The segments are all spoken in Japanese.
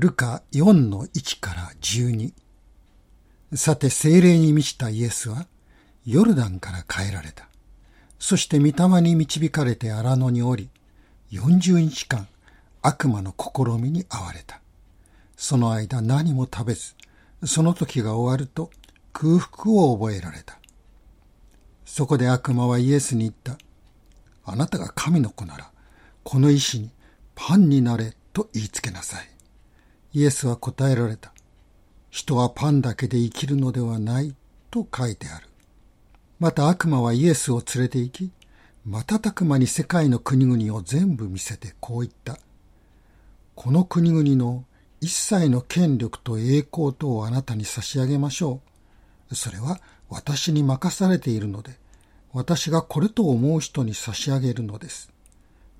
ルカ4の1から12さて精霊に満ちたイエスはヨルダンから帰られた。そして御霊に導かれて荒野に降り、40日間悪魔の試みに遭われた。その間何も食べず、その時が終わると空腹を覚えられた。そこで悪魔はイエスに言った。あなたが神の子なら、この石にパンになれと言いつけなさい。イエスは答えられた。人はパンだけで生きるのではないと書いてある。また悪魔はイエスを連れて行き、瞬く間に世界の国々を全部見せてこう言った。この国々の一切の権力と栄光とをあなたに差し上げましょう。それは私に任されているので、私がこれと思う人に差し上げるのです。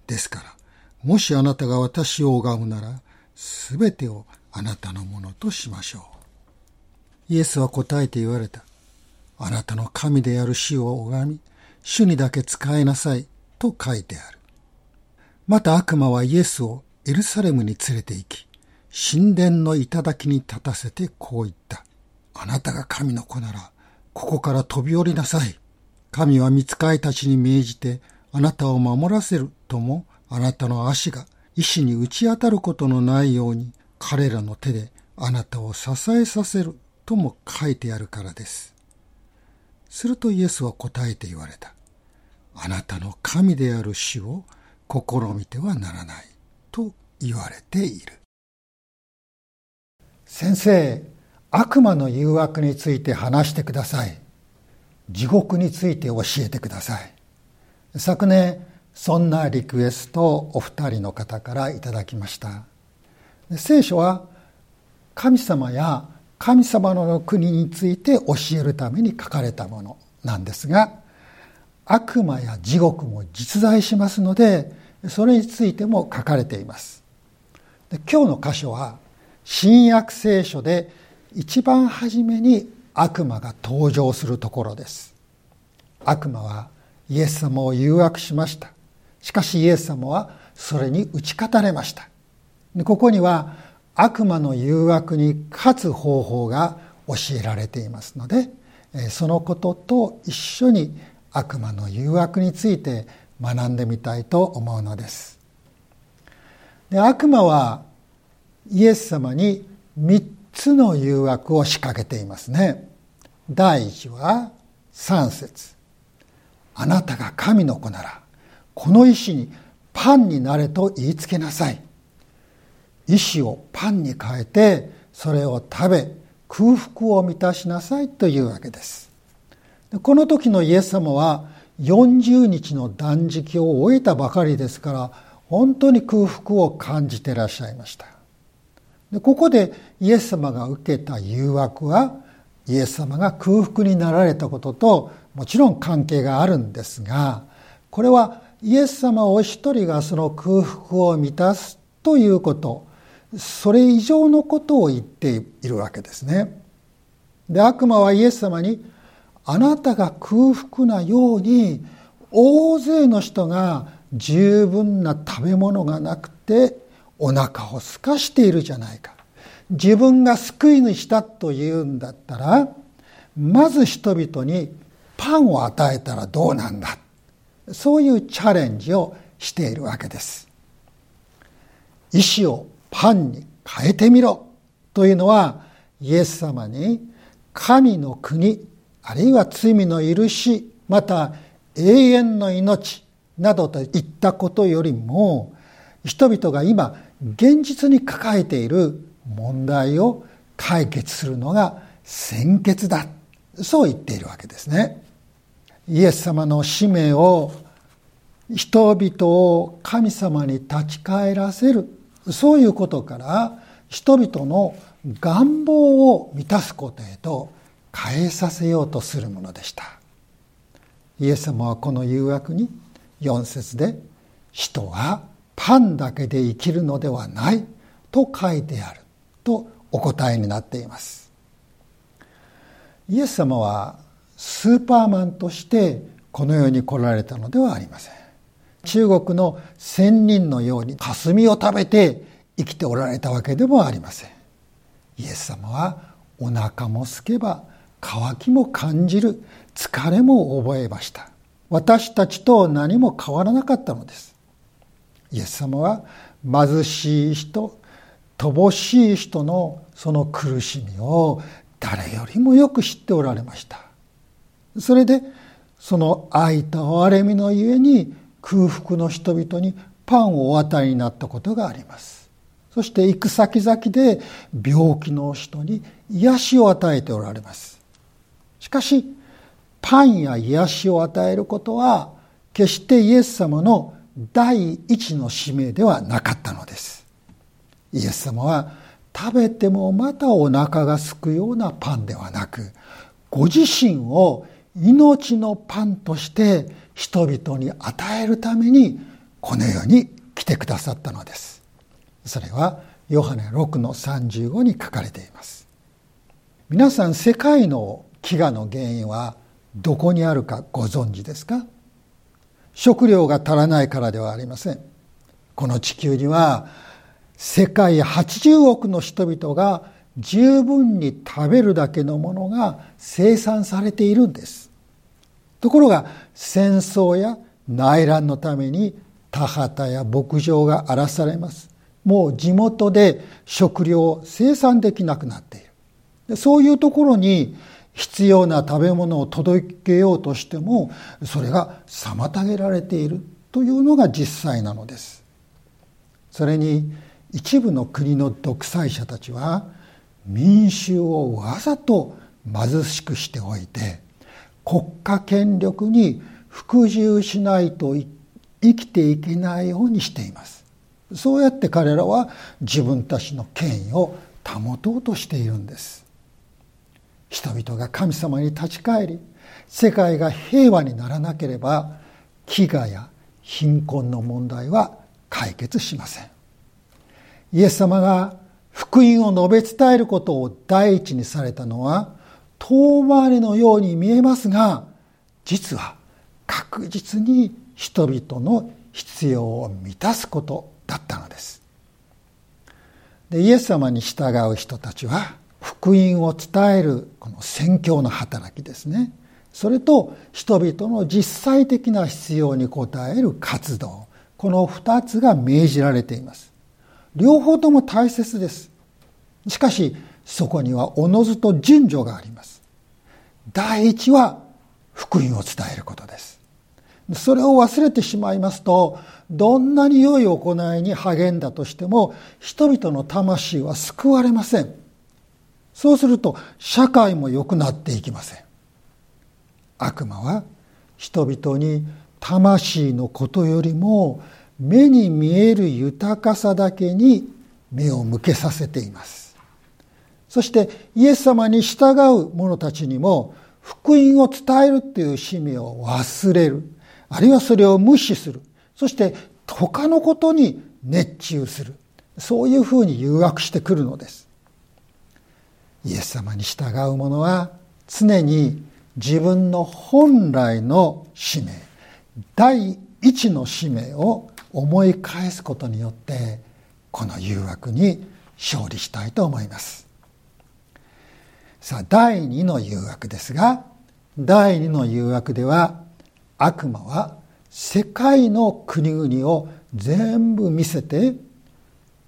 ですから、もしあなたが私を拝むなら、すべてをあなたのものとしましょう。イエスは答えて言われた。あなたの神である死を拝み、主にだけ仕えなさいと書いてある。また悪魔はイエスをエルサレムに連れて行き、神殿の頂に立たせてこう言った。あなたが神の子なら、ここから飛び降りなさい。神は見つかいたちに命じて、あなたを守らせるとも、あなたの足が石に打ち当たることのないように、彼らの手であなたを支えさせるとも書いてあるからです。するとイエスは答えて言われた。あなたの神である主を試みてはならないと言われている。先生、悪魔の誘惑について話してください。地獄について教えてください。昨年、そんなリクエストをお二人の方からいただきました。聖書は神様や神様の国について教えるために書かれたものなんですが悪魔や地獄も実在しますのでそれについても書かれています。今日の箇所は新約聖書で一番初めに悪魔が登場するところです。悪魔はイエス様を誘惑しました。しかしイエス様はそれに打ち勝たれましたここには悪魔の誘惑に勝つ方法が教えられていますのでそのことと一緒に悪魔の誘惑について学んでみたいと思うのです。で悪魔はイエス様に3つの誘惑を仕掛けていますね。第一は3節あなたが神の子ならこの石にパンになれと言いつけなさい。石をパンに変えてそれを食べ空腹を満たしなさいというわけですこの時のイエス様は40日の断食を終えたばかりですから本当に空腹を感じてらっしゃいましたでここでイエス様が受けた誘惑はイエス様が空腹になられたことともちろん関係があるんですがこれはイエス様お一人がその空腹を満たすということそれ以上のことを言っているわけですね。で悪魔はイエス様にあなたが空腹なように大勢の人が十分な食べ物がなくてお腹を空かしているじゃないか。自分が救い主だというんだったらまず人々にパンを与えたらどうなんだそういうチャレンジをしているわけです。意志をパンに変えてみろというのはイエス様に神の国あるいは罪の許しまた永遠の命などといったことよりも人々が今現実に抱えている問題を解決するのが先決だそう言っているわけですね。イエス様の使命を人々を神様に立ち返らせる。そういうことから人々の願望を満たすことへと変えさせようとするものでした。イエス様はこの誘惑に4節で「人はパンだけで生きるのではない」と書いてあるとお答えになっています。イエス様はスーパーマンとしてこの世に来られたのではありません。中国の仙人のように霞を食べて生きておられたわけでもありません。イエス様はお腹も空けば渇きも感じる疲れも覚えました。私たちと何も変わらなかったのです。イエス様は貧しい人乏しい人のその苦しみを誰よりもよく知っておられました。それでその愛と憐れみのゆえに空腹の人々にパンをお与えになったことがあります。そして行く先々で病気の人に癒しを与えておられます。しかしパンや癒しを与えることは決してイエス様の第一の使命ではなかったのです。イエス様は食べてもまたお腹がすくようなパンではなくご自身を命のパンとして人々に与えるためにこの世に来てくださったのです。それはヨハネ6の35に書かれています。皆さん世界の飢餓の原因はどこにあるかご存知ですか？食料が足らないからではありません。この地球には世界80億の人々が十分に食べるだけのものが生産されているんです。ところが戦争や内乱のために田畑や牧場が荒らされます。もう地元で食料を生産できなくなっている。そういうところに必要な食べ物を届けようとしてもそれが妨げられているというのが実際なのです。それに一部の国の独裁者たちは民衆をわざと貧しくしておいて国家権力に服従しないと生きていけないようにしています。そうやって彼らは自分たちの権威を保とうとしているんです。人々が神様に立ち返り世界が平和にならなければ飢餓や貧困の問題は解決しません。イエス様が福音を述べ伝えることを第一にされたのは遠回りのように見えますが実は確実に人々の必要を満たすことだったのです。でイエス様に従う人たちは福音を伝えるこの宣教の働きですね。それと人々の実際的な必要に応える活動。この2つが命じられています。両方とも大切です。しかしそこにはおのずと順序があります。第一は福音を伝えることです。それを忘れてしまいますとどんなに良い行いに励んだとしても人々の魂は救われません。そうすると社会も良くなっていきません。悪魔は人々に魂のことよりも目に見える豊かさだけに目を向けさせています。そしてイエス様に従う者たちにも福音を伝えるっていう使命を忘れる。あるいはそれを無視する。そして他のことに熱中する。そういうふうに誘惑してくるのです。イエス様に従う者は常に自分の本来の使命第一の使命を思い返すことによってこの誘惑に勝利したいと思います。さあ第二の誘惑ですが第二の誘惑では悪魔は世界の国々を全部見せて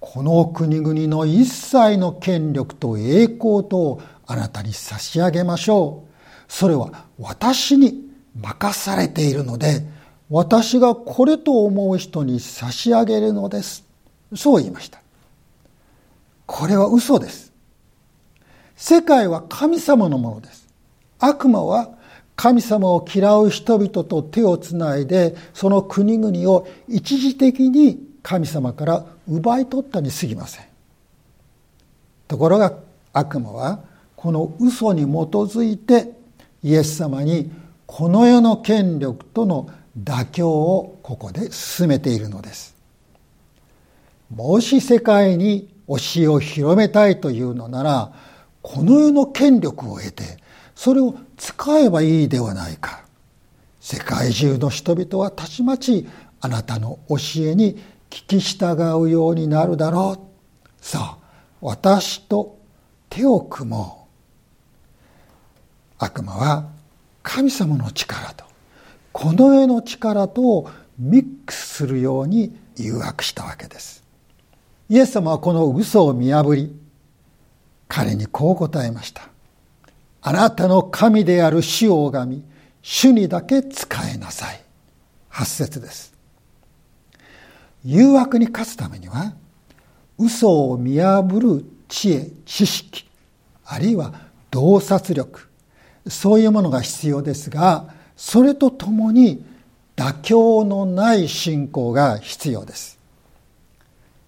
この国々の一切の権力と栄光とあなたに差し上げましょう。それは私に任されているので、私がこれと思う人に差し上げるのです。そう言いました。これは嘘です。世界は神様のものです。悪魔は神様を嫌う人々と手をつないで、その国々を一時的に神様から奪い取ったに過ぎませんところが悪魔はこの嘘に基づいてイエス様にこの世の権力との妥協をここで進めているのですもし世界に教えを広めたいというのならこの世の権力を得てそれを使えばいいではないか。世界中の人々はたちまちあなたの教えに聞き従うようになるだろう。さあ私と手を組もう。悪魔は神様の力とこの世の力とミックスするように誘惑したわけです。イエス様はこの嘘を見破り彼にこう答えました。あなたの神である主を拝み主にだけ仕えなさい。8節です。誘惑に勝つためには嘘を見破る知恵知識あるいは洞察力そういうものが必要ですがそれとともに妥協のない信仰が必要です。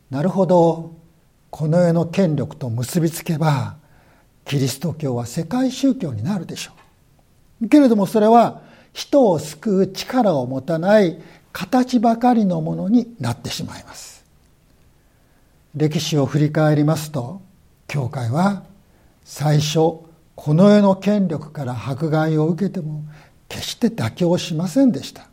なるほど。この世の権力と結びつけばキリスト教は世界宗教になるでしょう。けれどもそれは人を救う力を持たない形ばかりのものになってしまいます。歴史を振り返りますと教会は最初この世の権力から迫害を受けても決して妥協しませんでした。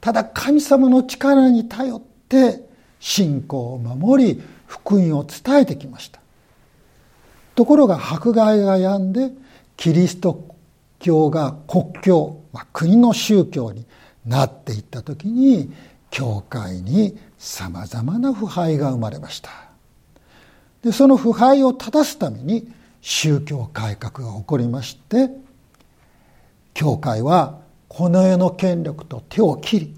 ただ神様の力に頼って信仰を守り福音を伝えてきました。ところが迫害が止んでキリスト教が国教、まあ、国の宗教になっていった時に教会にさまざまな腐敗が生まれました。でその腐敗を正すために宗教改革が起こりまして教会はこの世の権力と手を切り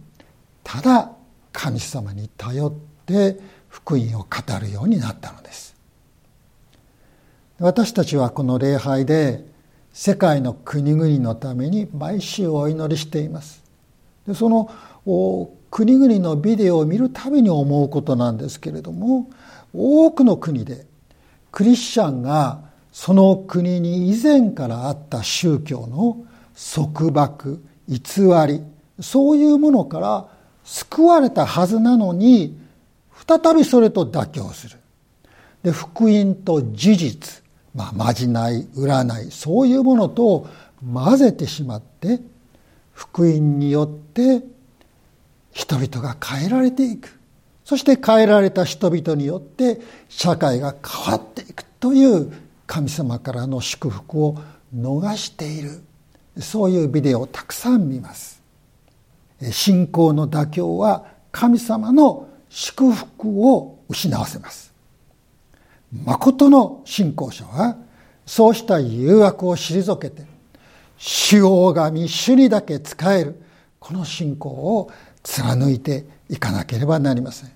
ただ神様に頼って福音を語るようになったのです。私たちはこの礼拝で世界の国々のために毎週お祈りしています。でその国々のビデオを見るたびに思うことなんですけれども多くの国でクリスチャンがその国に以前からあった宗教の束縛偽りそういうものから救われたはずなのに再びそれと妥協する。で福音と事実、まあ、まじない占いそういうものと混ぜてしまって福音によって人々が変えられていく。そして変えられた人々によって社会が変わっていく。という神様からの祝福を逃している。そういうビデオをたくさん見ます。信仰の妥協は神様の祝福を失わせます。誠の信仰者はそうした誘惑を退けて主を拝み主にだけ仕えるこの信仰を貫いていかなければなりません。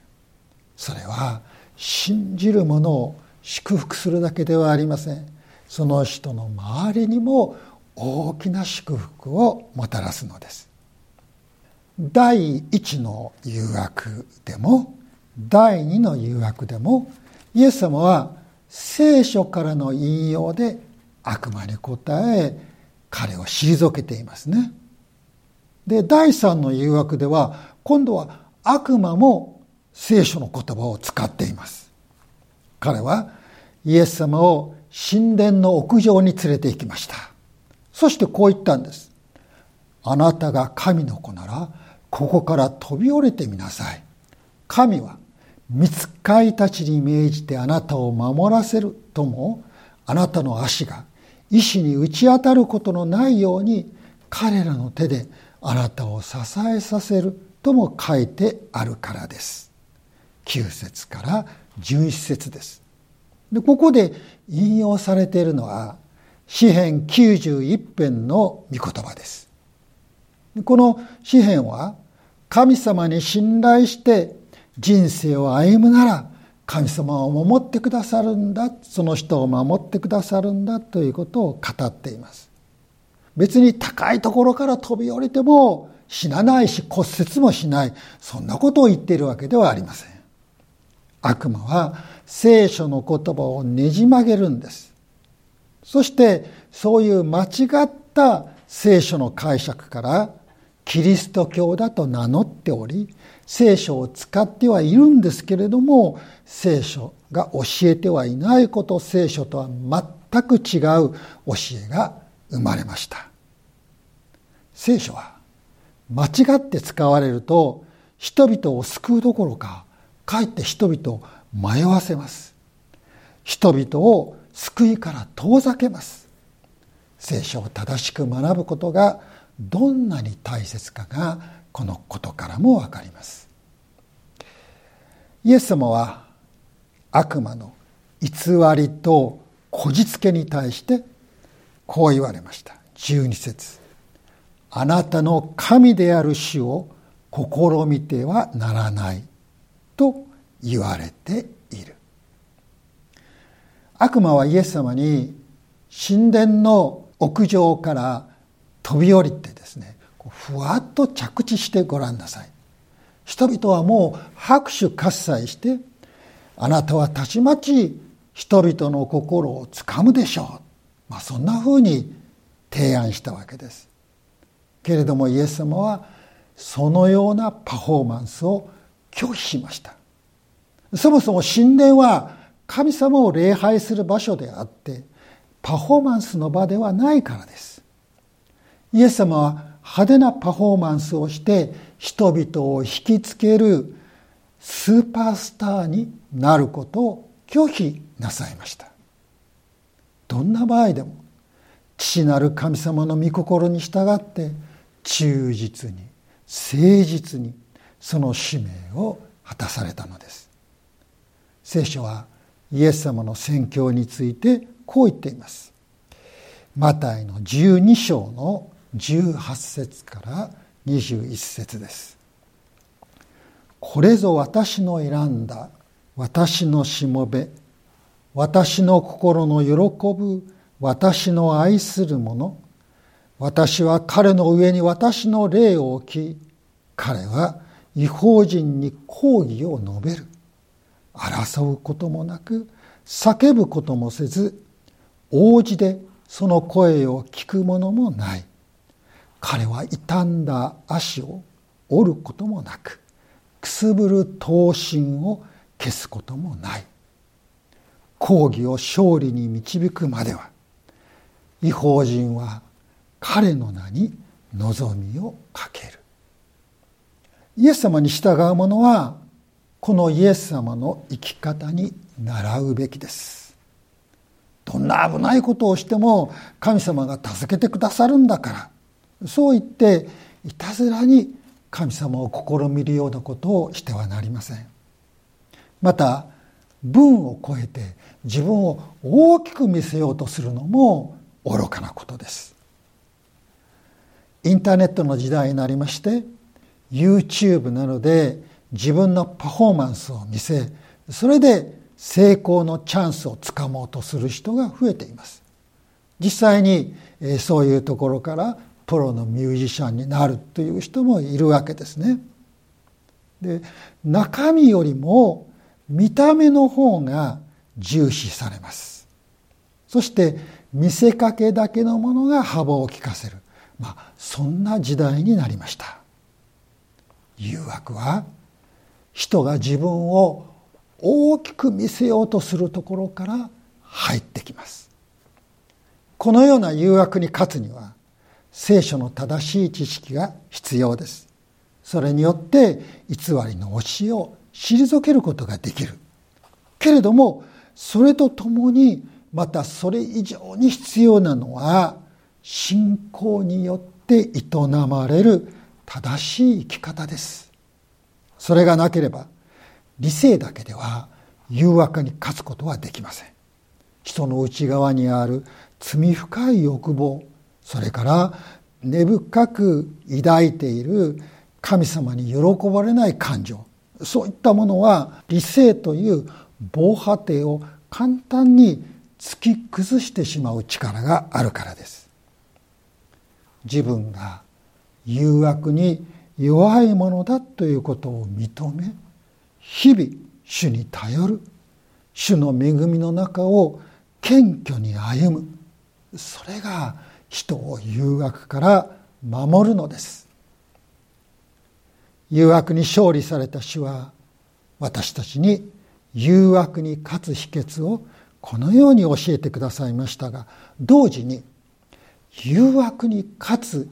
それは信じる者を祝福するだけではありません。その人の周りにも大きな祝福をもたらすのです。第一の誘惑でも第二の誘惑でもイエス様は聖書からの引用で悪魔に答え彼を退けていますね。で第三の誘惑では今度は悪魔も聖書の言葉を使っています。彼はイエス様を神殿の屋上に連れて行きました。そしてこう言ったんです。あなたが神の子ならここから飛び降りてみなさい。神は見つかいたちに命じてあなたを守らせるともあなたの足が石に打ち当たることのないように彼らの手であなたを支えさせるとも書いてあるからです。9節から11節です。でここで引用されているのは詩編91編の御言葉です。この詩編は神様に信頼して人生を歩むなら神様を守ってくださるんだ。その人を守ってくださるんだということを語っています。別に高いところから飛び降りても死なないし骨折もしない。そんなことを言っているわけではありません。悪魔は聖書の言葉をねじ曲げるんです。そしてそういう間違った聖書の解釈からキリスト教だと名乗っており聖書を使ってはいるんですけれども聖書が教えてはいないこと聖書とは全く違う教えが生まれました。聖書は間違って使われると人々を救うどころかかえって人々を迷わせます。人々を救いから遠ざけます。聖書を正しく学ぶことがどんなに大切かがこのことからもわかります。イエス様は悪魔の偽りとこじつけに対してこう言われました。12節。あなたの神である主を試みてはならないと言われている。悪魔はイエス様に神殿の屋上から飛び降りてですねふわっと着地してごらんなさい。人々はもう拍手喝采してあなたはたちまち人々の心をつかむでしょう、まあ、そんなふうに提案したわけです。けれどもイエス様はそのようなパフォーマンスを拒否しました。そもそも神殿は神様を礼拝する場所であってパフォーマンスの場ではないからです。イエス様は派手なパフォーマンスをして人々を引きつけるスーパースターになることを拒否なさいました。どんな場合でも父なる神様の御心に従って忠実に誠実にその使命を果たされたのです。聖書はイエス様の宣教についてこう言っています。マタイの12章の18節から21節です。これぞ私の選んだ私のしもべ私の心の喜ぶ私の愛する者私は彼の上に私の霊を置き彼は違法人に抗議を述べる。争うこともなく叫ぶこともせず王子でその声を聞くものもない。彼は傷んだ足を折ることもなくくすぶる刀身を消すこともない。抗議を勝利に導くまでは違法人は彼の名に望みをかける。イエス様に従う者はこのイエス様の生き方に習うべきです。どんな危ないことをしても神様が助けてくださるんだからそう言っていたずらに神様を試みるようなことをしてはなりません。また文を超えて自分を大きく見せようとするのも愚かなことです。インターネットの時代になりまして YouTube などで自分のパフォーマンスを見せそれで成功のチャンスをつかもうとする人が増えています。実際にそういうところからプロのミュージシャンになるという人もいるわけですね。で中身よりも見た目の方が重視されます。そして見せかけだけのものが幅を利かせる。まあそんな時代になりました。誘惑は人が自分を大きく見せようとするところから入ってきます。このような誘惑に勝つには聖書の正しい知識が必要です。それによって偽りの教えを退けることができる。けれどもそれとともにまたそれ以上に必要なのは信仰によって営まれる正しい生き方です。それがなければ理性だけでは誘惑に勝つことはできません。人の内側にある罪深い欲望それから根深く抱いている神様に喜ばれない感情。そういったものは理性という防波堤を簡単に突き崩してしまう力があるからです。自分が誘惑に弱いものだということを認め日々主に頼る。主の恵みの中を謙虚に歩む。それが人を誘惑から守るのです。誘惑に勝利された主は私たちに誘惑に勝つ秘訣をこのように教えてくださいましたが同時に誘惑に勝つ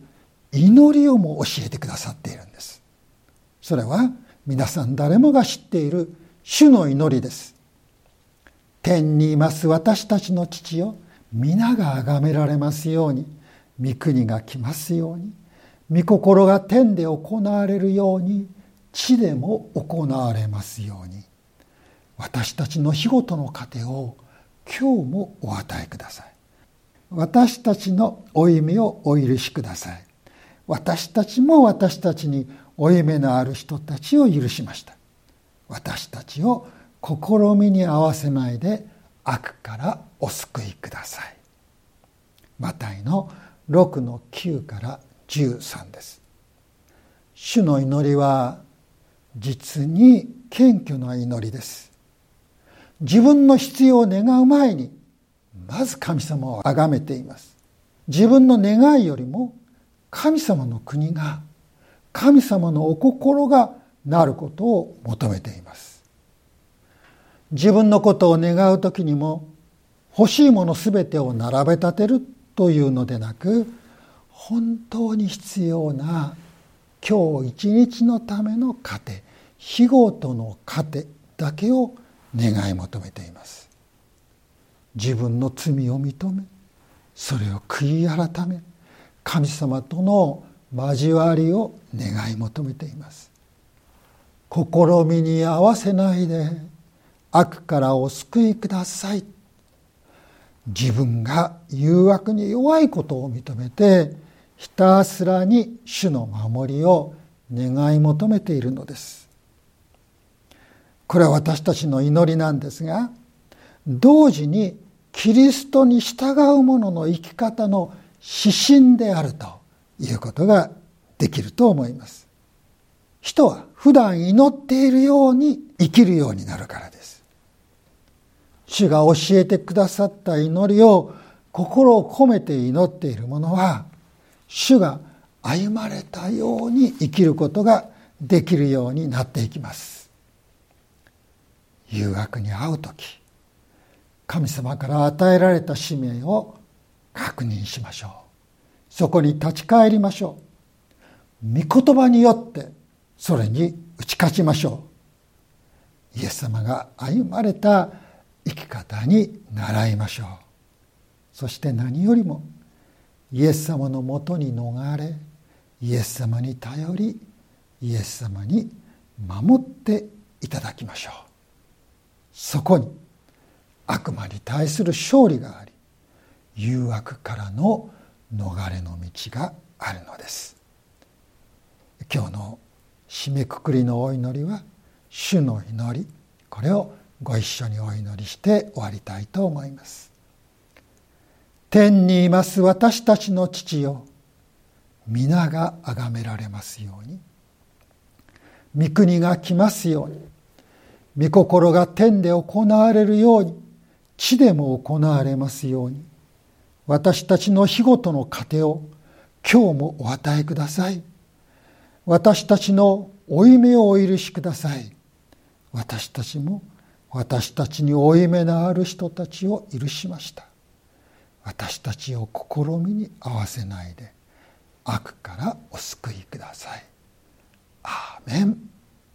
祈りをも教えてくださっているんです。それは皆さん誰もが知っている主の祈りです。天にいます私たちの父よ。皆が崇められますように御国が来ますように御心が天で行われるように地でも行われますように私たちの日ごとの糧を今日もお与えください。私たちの負い目をお許しください。私たちも私たちに負い目のある人たちを許しました。私たちを試みに合わせないで悪からお救いください。マタイの6の9から13です。主の祈りは実に謙虚な祈りです。自分の必要を願う前にまず神様を崇めています。自分の願いよりも神様の国が神様のお心がなることを求めています。自分のことを願う時にも欲しいもの全てを並べ立てるというのでなく本当に必要な今日一日のための糧日ごとの糧だけを願い求めています。自分の罪を認めそれを悔い改め神様との交わりを願い求めています。試みに合わせないで悪からお救いください。自分が誘惑に弱いことを認めてひたすらに主の守りを願い求めているのです。これは私たちの祈りなんですが同時にキリストに従う者の生き方の指針であるということができると思います。人は普段祈っているように生きるようになるからです。主が教えてくださった祈りを心を込めて祈っている者は主が歩まれたように生きることができるようになっていきます。誘惑に遭う時神様から与えられた使命を確認しましょう。そこに立ち返りましょう。御言葉によってそれに打ち勝ちましょう。イエス様が歩まれた生き方に習いましょう。そして何よりもイエス様のもとに逃れイエス様に頼りイエス様に守っていただきましょう。そこに悪魔に対する勝利があり誘惑からの逃れの道があるのです。今日の締めくくりのお祈りは主の祈り。これをご一緒にお祈りして終わりたいと思います。天にいます私たちの父よ皆が崇められますように。御国が来ますように。御心が天で行われるように地でも行われますように。私たちの日ごとの糧を今日もお与えください。私たちの負い目をお許しください。私たちも私たちに負い目のある人たちを許しました。私たちを試みに合わせないで悪からお救いください。アーメン。